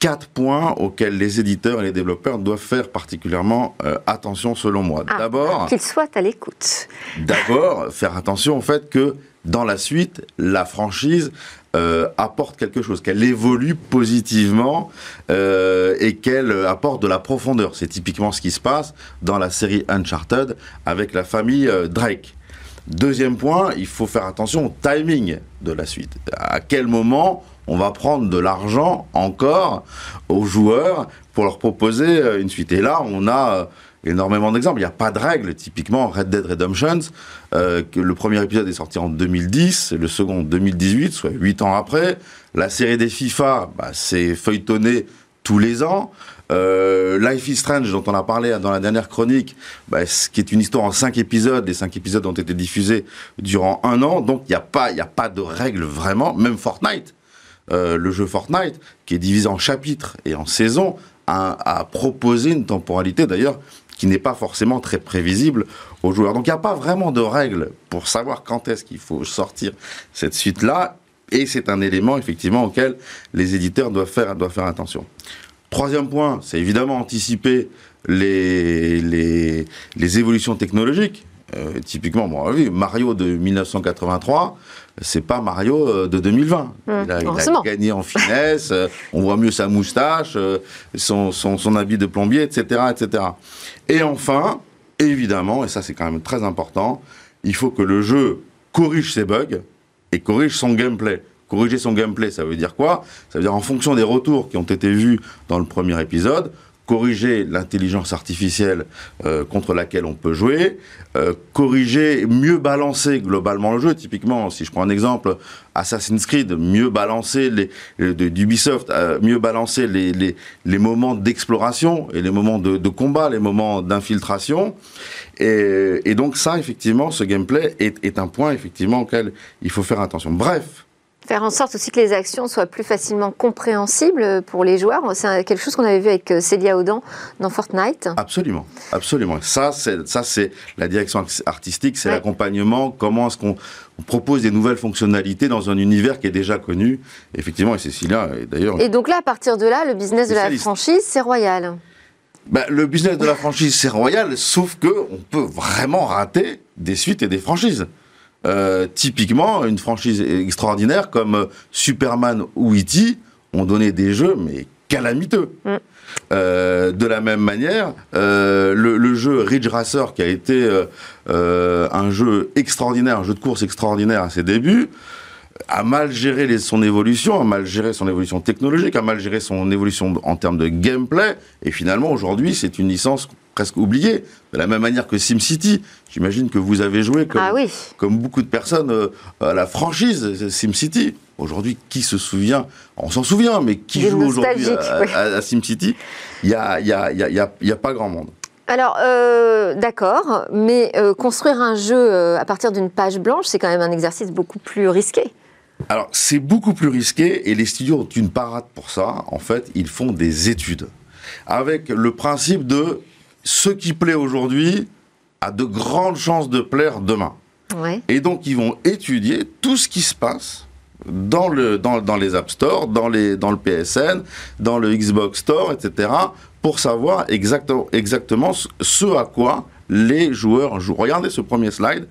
quatre points auxquels les éditeurs et les développeurs doivent faire particulièrement euh, attention selon moi. Ah, d'abord, qu'ils soient à l'écoute. D'abord, faire attention au fait que dans la suite, la franchise euh, apporte quelque chose, qu'elle évolue positivement euh, et qu'elle apporte de la profondeur. C'est typiquement ce qui se passe dans la série Uncharted avec la famille Drake. Deuxième point, il faut faire attention au timing de la suite. À quel moment on va prendre de l'argent encore aux joueurs pour leur proposer euh, une suite. Et là, on a euh, énormément d'exemples. Il n'y a pas de règles. Typiquement, Red Dead Redemption, euh, le premier épisode est sorti en 2010, et le second en 2018, soit 8 ans après. La série des FIFA, bah, c'est feuilletonné tous les ans. Life is Strange, dont on a parlé dans la dernière chronique, bah, ce qui est une histoire en 5 épisodes. Les 5 épisodes ont été diffusés durant un an, donc il n'y a pas de règles vraiment. Même Fortnite, euh, le jeu Fortnite, qui est divisé en chapitres et en saisons, a, proposé une temporalité d'ailleurs qui n'est pas forcément très prévisible aux joueurs. Donc il n'y a pas vraiment de règles pour savoir quand est-ce qu'il faut sortir cette suite-là, et c'est un élément effectivement auquel les éditeurs doivent faire, attention. Troisième point, c'est évidemment anticiper les, les, les évolutions technologiques. Euh, typiquement, bon, Mario de 1983, c'est pas Mario euh, de 2020. Mmh, il, a, gagné en finesse, euh, on voit mieux sa moustache, son, son, habit de plombier, etc., etc. Et enfin, évidemment, et ça c'est quand même très important, il faut que le jeu corrige ses bugs et corrige son gameplay. Corriger son gameplay, ça veut dire quoi? Ça veut dire en fonction des retours qui ont été vus dans le premier épisode, corriger l'intelligence artificielle euh, contre laquelle on peut jouer, euh, corriger, mieux balancer globalement le jeu. Typiquement, si je prends un exemple, Assassin's Creed, mieux balancer les, d'Ubisoft, euh, mieux balancer les, les, les moments d'exploration et les moments de, de combat, les moments d'infiltration. Et, et, donc ça, effectivement, ce gameplay est, est un point effectivement auquel il faut faire attention. Bref, Faire en sorte aussi que les actions soient plus facilement compréhensibles pour les joueurs. C'est quelque chose qu'on avait vu avec euh, Célia Audan dans Fortnite. Absolument, absolument. Ça, c'est ça, c'est la direction artistique, c'est ouais. l'accompagnement. Comment est-ce qu'on propose des nouvelles fonctionnalités dans un univers qui est déjà connu Effectivement, et Cécilia, d'ailleurs. Et donc là, à partir de là, le business de la franchise, c'est royal. Ben, le business de la franchise, c'est royal, sauf que on peut vraiment rater des suites et des franchises. Euh, typiquement, une franchise extraordinaire comme euh, Superman ou E.T. ont donné des jeux, mais calamiteux. Mm. Euh, de la même manière, euh, le, le, jeu Ridge Racer, qui a été un jeu extraordinaire, un jeu de course extraordinaire à ses débuts, a mal géré les, son évolution, a mal géré son évolution technologique, a mal géré son évolution en termes de gameplay, et finalement aujourd'hui c'est une licence presque oubliée, de la même manière que SimCity. J'imagine que vous avez joué, comme, ah oui. comme beaucoup de personnes, euh, à la franchise SimCity. Aujourd'hui, qui se souvient On s'en souvient, mais qui joue aujourd'hui à, oui. à, à, SimCity? Il n'y a, y a, y a, y a pas grand monde. Alors, euh, d'accord, mais euh, construire un jeu à partir d'une page blanche, c'est quand même un exercice beaucoup plus risqué. Alors, c'est beaucoup plus risqué et les studios ont une parade pour ça. En fait, ils font des études avec le principe de ce qui plaît aujourd'hui a de grandes chances de plaire demain. Ouais. Et donc, ils vont étudier tout ce qui se passe dans, le, dans, dans les App Store, dans, les, dans le PSN, dans le Xbox Store, etc., pour savoir exactement, exactement ce à quoi les joueurs jouent. Regardez ce premier slide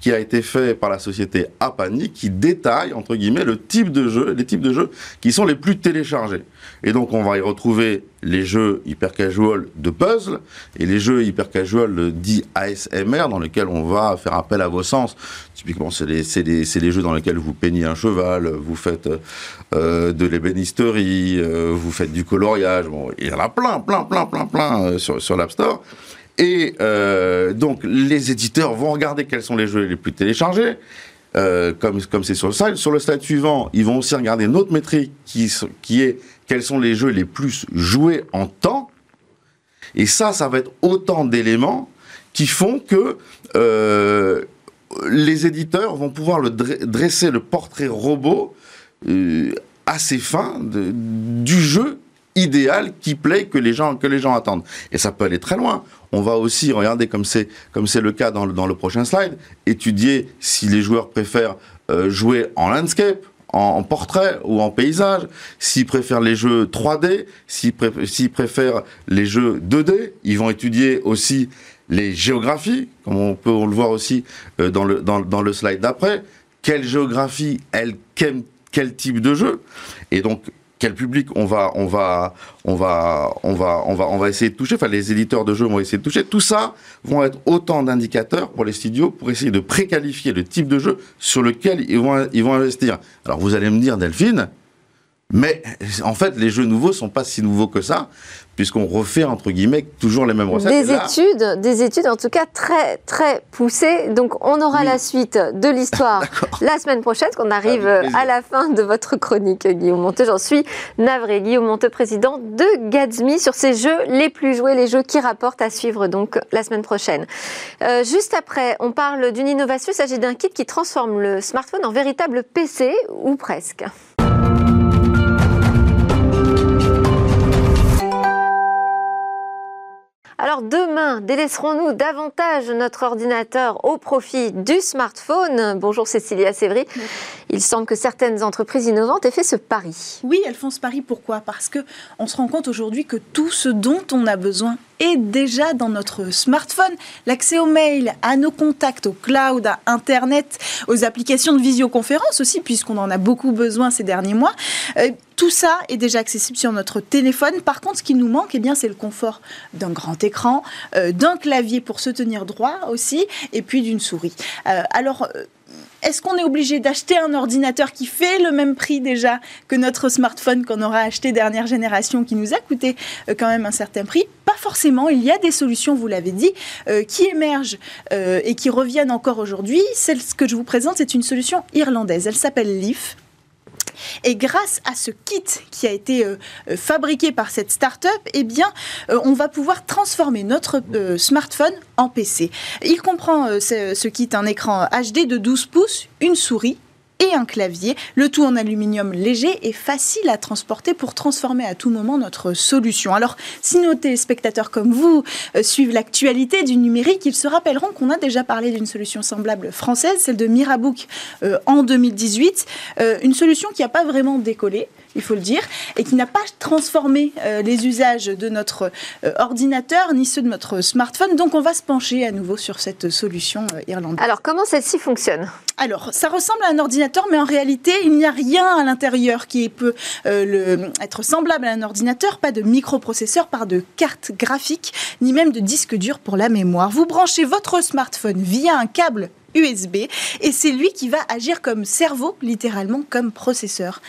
qui a été fait par la société Apani, qui détaille, entre guillemets, le type de jeu, les types de jeux qui sont les plus téléchargés. Et donc, on va y retrouver les jeux hyper casual de puzzle et les jeux hyper casual dits ASMR, dans lesquels on va faire appel à vos sens. Typiquement, c'est les, les, les, jeux dans lesquels vous peignez un cheval, vous faites euh, de l'ébénisterie, euh, vous faites du coloriage. Bon, il y en a plein, plein, plein, plein, plein euh, sur, sur l'App Store. Et donc, les éditeurs vont regarder quels sont les jeux les plus téléchargés, comme c'est sur le slide. Sur le slide suivant, ils vont aussi regarder une autre métrique qui, qui est quels sont les jeux les plus joués en temps. Et ça, ça va être autant d'éléments qui font que euh, les éditeurs vont pouvoir dresser le portrait robot euh, assez fin du jeu idéal qui plaît que les gens attendent et ça peut aller très loin on va aussi regarder comme c'est le cas dans le, dans le prochain slide étudier si les joueurs préfèrent euh, jouer en landscape en, portrait ou en paysage, s'ils préfèrent les jeux 3D, s'ils pré préfèrent les jeux 2D, ils vont étudier aussi les géographies, comme on peut le voir aussi euh, dans, le, dans le slide d'après, quelle géographie, elle, quel, quel type de jeu, et donc quel public on va, on va, on va, on va, on va, on va essayer de toucher. Enfin, les éditeurs de jeux vont essayer de toucher. Tout ça vont être autant d'indicateurs pour les studios pour essayer de préqualifier le type de jeu sur lequel ils vont, ils vont investir. Alors, vous allez me dire, Delphine, mais en fait, les jeux nouveaux sont pas si nouveaux que ça, puisqu'on refait entre guillemets toujours les mêmes recettes. Des là... études, des études en tout cas très très poussées. Donc on aura oui. la suite de l'histoire la semaine prochaine, qu'on arrive à la fin de votre chronique, Guillaume Monteux. J'en suis navré. Guillaume Monteux, président de Gatsby, sur ces jeux les plus joués, les jeux qui rapportent à suivre donc la semaine prochaine. Euh, juste après, on parle d'une innovation. Il s'agit d'un kit qui transforme le smartphone en véritable PC ou presque. Alors demain, délaisserons-nous davantage notre ordinateur au profit du smartphone? Bonjour Cécilia Sévry. Oui. Il semble que certaines entreprises innovantes aient fait ce pari. Oui, elles font ce pari. Pourquoi? Parce que on se rend compte aujourd'hui que tout ce dont on a besoin est déjà dans notre smartphone. L'accès aux mails, à nos contacts, au cloud, à Internet, aux applications de visioconférence aussi, puisqu'on en a beaucoup besoin ces derniers mois. Euh, tout ça est déjà accessible sur notre téléphone. Par contre, ce qui nous manque, eh bien, c'est le confort d'un grand écran, euh, d'un clavier pour se tenir droit aussi, et puis d'une souris. Euh, alors est-ce qu'on est obligé d'acheter un ordinateur qui fait le même prix déjà que notre smartphone qu'on aura acheté dernière génération, qui nous a coûté euh, quand même un certain prix? Pas forcément. Il y a des solutions, vous l'avez dit, euh, qui émergent euh, et qui reviennent encore aujourd'hui. Celle que je vous présente, c'est une solution irlandaise. Elle s'appelle Leaf. Et grâce à ce kit qui a été euh, euh, fabriqué par cette start-up, eh euh, on va pouvoir transformer notre smartphone en PC. Il comprend ce kit un écran HD de 12 pouces, une souris et un clavier, le tout en aluminium léger et facile à transporter pour transformer à tout moment notre solution. Alors, si nos téléspectateurs comme vous euh, suivent l'actualité du numérique, ils se rappelleront qu'on a déjà parlé d'une solution semblable française, celle de Mirabook euh, en 2018, euh, une solution qui n'a pas vraiment décollé il faut le dire, et qui n'a pas transformé euh, les usages de notre euh, ordinateur ni ceux de notre smartphone. Donc on va se pencher à nouveau sur cette solution euh, irlandaise. Alors comment celle-ci fonctionne? Alors, ça ressemble à un ordinateur, mais en réalité, il n'y a rien à l'intérieur qui peut le, être semblable à un ordinateur, pas de microprocesseur, pas de carte graphique, ni même de disque dur pour la mémoire. Vous branchez votre smartphone via un câble USB et c'est lui qui va agir comme cerveau, littéralement comme processeur.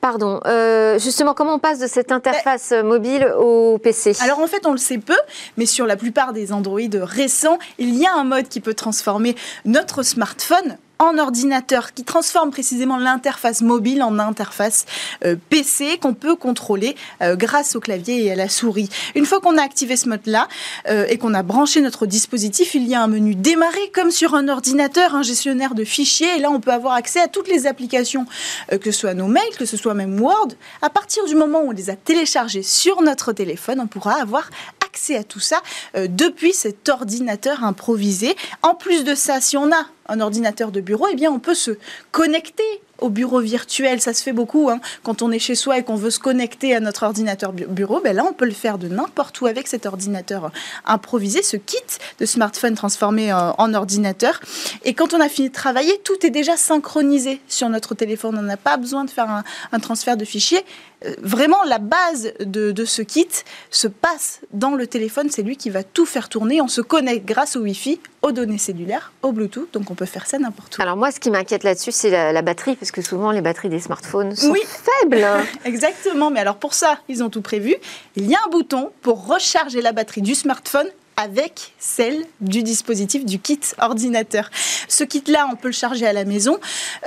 Pardon, euh, justement, comment on passe de cette interface mobile au PC Alors en fait, on le sait peu, mais sur la plupart des Android récents, il y a un mode qui peut transformer notre smartphone en ordinateur qui transforme précisément l'interface mobile en interface euh, PC qu'on peut contrôler euh, grâce au clavier et à la souris. Une fois qu'on a activé ce mode-là euh, et qu'on a branché notre dispositif, il y a un menu démarrer comme sur un ordinateur, un gestionnaire de fichiers. Et là, on peut avoir accès à toutes les applications, que ce soit nos mails, que ce soit même Word. À partir du moment où on les a téléchargés sur notre téléphone, on pourra avoir accès à tout ça depuis cet ordinateur improvisé. En plus de ça, si on a un ordinateur de bureau, eh bien, on peut se connecter au bureau virtuel. Ça se fait beaucoup hein. quand on est chez soi et qu'on veut se connecter à notre ordinateur bureau. Ben là, on peut le faire de n'importe où avec cet ordinateur improvisé, ce kit de smartphone transformé euh, en ordinateur. Et quand on a fini de travailler, tout est déjà synchronisé sur notre téléphone. On n'a pas besoin de faire un, transfert de fichiers. Euh, vraiment, la base de, de, ce kit se passe dans le téléphone. C'est lui qui va tout faire tourner. On se connecte grâce au Wi-Fi, aux données cellulaires, au Bluetooth. Donc, on peut faire ça n'importe où. Alors, moi, ce qui m'inquiète là-dessus, c'est la, batterie, parce que souvent, les batteries des smartphones sont faibles. Exactement. Mais alors, pour ça, ils ont tout prévu. Il y a un bouton pour recharger la batterie du smartphone avec celle du dispositif du kit ordinateur. Ce kit-là, on peut le charger à la maison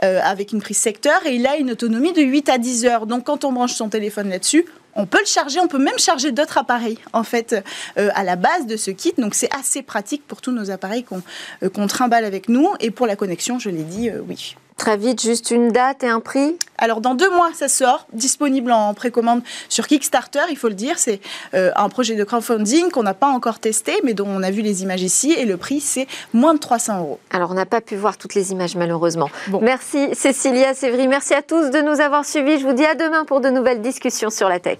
euh, avec une prise secteur et il a une autonomie de 8 à 10 heures. Donc quand on branche son téléphone là-dessus, on peut le charger, on peut même charger d'autres appareils en fait euh, à la base de ce kit. Donc c'est assez pratique pour tous nos appareils qu'on euh, trimballe avec nous. Et pour la connexion, je l'ai dit, oui. Très vite, juste une date et un prix Alors, dans deux mois, ça sort, disponible en précommande sur Kickstarter, il faut le dire. C'est euh, un projet de crowdfunding qu'on n'a pas encore testé, mais dont on a vu les images ici. Et le prix, c'est moins de 300 euros. Alors, on n'a pas pu voir toutes les images, malheureusement. Merci, Cécilia Sévry. Merci à tous de nous avoir suivis. Je vous dis à demain pour de nouvelles discussions sur la tech.